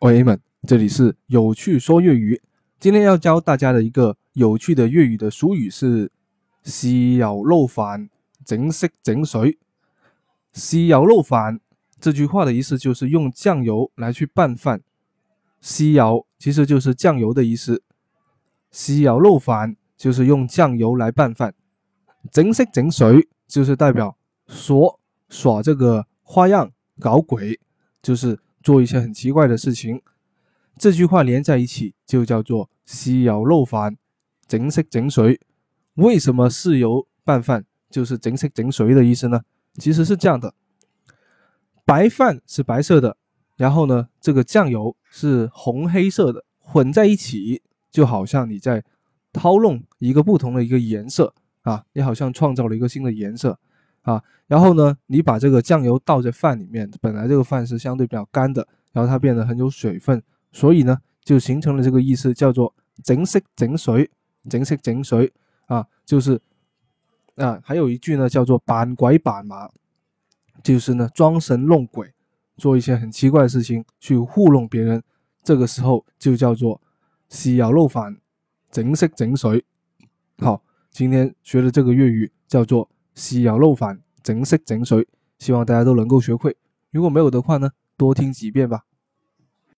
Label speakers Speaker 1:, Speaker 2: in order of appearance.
Speaker 1: 我 A 们，这里是有趣说粤语。今天要教大家的一个有趣的粤语的俗语是“西瑶漏饭，整色整水”。西瑶漏饭这句话的意思就是用酱油来去拌饭。西有其实就是酱油的意思。西瑶漏饭就是用酱油来拌饭。整色整水就是代表说耍这个花样搞鬼，就是做一些很奇怪的事情。这句话连在一起就叫做豉油漏饭，整色整水。为什么豉油拌饭就是整色整水的意思呢？其实是这样的：白饭是白色的，然后呢，这个酱油是红黑色的，混在一起，就好像你在掏弄一个不同的一个颜色啊，你好像创造了一个新的颜色啊。然后呢，你把这个酱油倒在饭里面，本来这个饭是相对比较干的，然后它变得很有水分。所以呢，就形成了这个意思，叫做整色整水，整色整水啊，就是啊，还有一句呢，叫做扮鬼扮马，就是呢装神弄鬼，做一些很奇怪的事情去糊弄别人，这个时候就叫做豉油漏饭，整色整水。好，今天学的这个粤语叫做豉油漏饭，整色整水，希望大家都能够学会。如果没有的话呢，多听几遍吧。